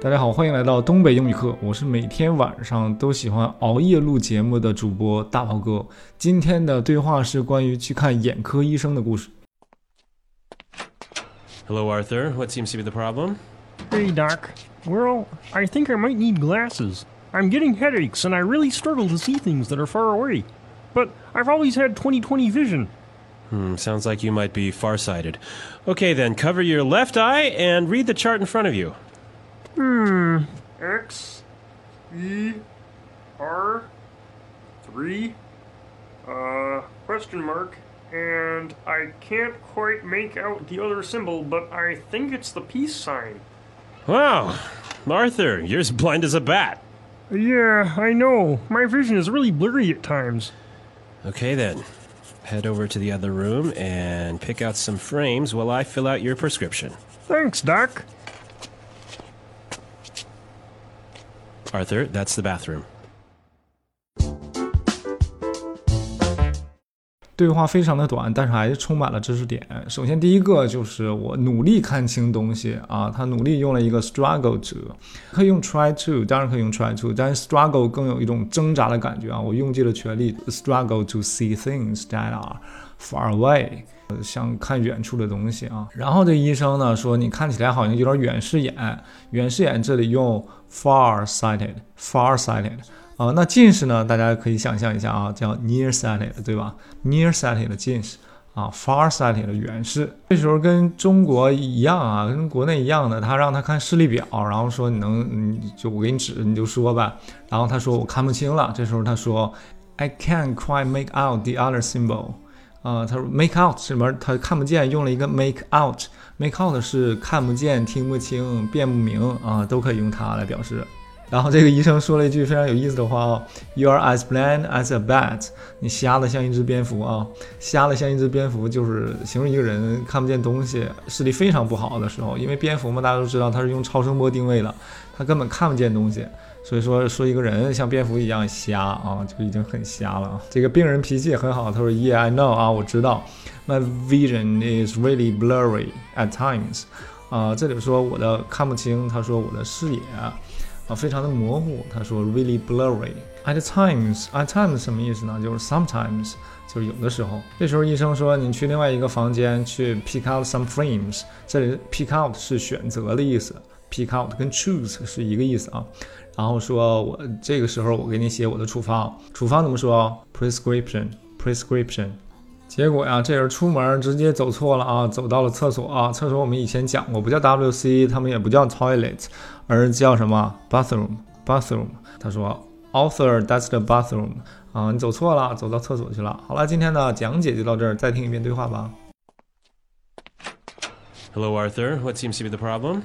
大家好，欢迎来到东北英语课。我是每天晚上都喜欢熬夜录节目的主播大宝哥。今天的对话是关于去看眼科医生的故事。 Hello, Arthur. What seems to be the problem? Hey, Doc. Well, I think I might need glasses. I'm getting headaches, and I really struggle to see things that are far away. But I've always had 20 20 vision. Hmm, sounds like you might be farsighted. Okay, then, cover your left eye and read the chart in front of you. Hmm. X, E, R, 3, uh, question mark, and I can't quite make out the other symbol, but I think it's the peace sign. Wow, Arthur, you're as blind as a bat. Yeah, I know. My vision is really blurry at times. Okay, then, head over to the other room and pick out some frames while I fill out your prescription. Thanks, Doc. Arthur, that's the bathroom. 对话非常的短，但是还是充满了知识点。首先，第一个就是我努力看清东西啊，他努力用了一个 struggle to，可以用 try to，当然可以用 try to，但是 struggle 更有一种挣扎的感觉啊。我用尽了全力，struggle to see things that are far away，想看远处的东西啊。然后这医生呢说，你看起来好像有点远视眼，远视眼这里用 far sighted，far sighted。啊，那近视呢？大家可以想象一下啊，叫 nearsighted，对吧？nearsighted 近视啊，farsighted 的远视。这时候跟中国一样啊，跟国内一样的，他让他看视力表，然后说你能，你就我给你指，你就说吧。然后他说我看不清了。这时候他说 I can't quite make out the other symbol。啊，他说 make out 什么？他看不见，用了一个 make out。make out 是看不见、听不清、辨不明啊，都可以用它来表示。然后这个医生说了一句非常有意思的话哦，You are as blind as a bat。你瞎的像一只蝙蝠啊，瞎的像一只蝙蝠，就是形容一个人看不见东西，视力非常不好的时候。因为蝙蝠嘛，大家都知道它是用超声波定位的，它根本看不见东西。所以说说一个人像蝙蝠一样瞎啊，就已经很瞎了。这个病人脾气也很好，他说 Yeah, I know 啊，我知道，My vision is really blurry at times。啊，这里说我的看不清，他说我的视野。啊非常的模糊。他说 really blurry at times。at times 什么意思呢？就是 sometimes，就是有的时候。这时候医生说你去另外一个房间去 pick out some frames。这里 pick out 是选择的意思，pick out 跟 choose 是一个意思啊。然后说我这个时候我给你写我的处方，处方怎么说？prescription，prescription。结果呀，这人出门直接走错了啊，走到了厕所啊。厕所我们以前讲过，不叫 WC，他们也不叫 toilet，而叫什么 bathroom？bathroom。他说，author，that's the bathroom。啊，你走错了，走到厕所去了。好了，今天的讲解就到这儿，再听一遍对话吧。Hello, Arthur. What seems to be the problem?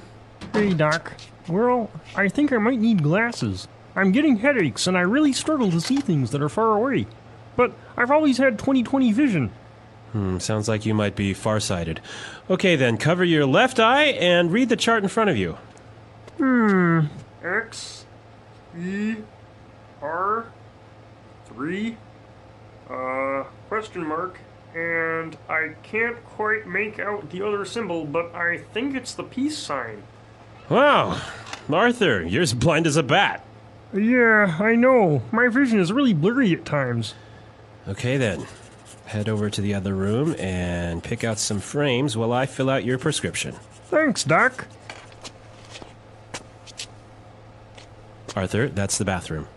Hey, Doc. Well, I think I might need glasses. I'm getting headaches, and I really struggle to see things that are far away. But I've always had 20 20 vision. Hmm, sounds like you might be farsighted. Okay, then, cover your left eye and read the chart in front of you. Hmm. X, E, R, 3, uh, question mark, and I can't quite make out the other symbol, but I think it's the peace sign. Wow, Arthur, you're as blind as a bat. Yeah, I know. My vision is really blurry at times. Okay, then, head over to the other room and pick out some frames while I fill out your prescription. Thanks, Doc. Arthur, that's the bathroom.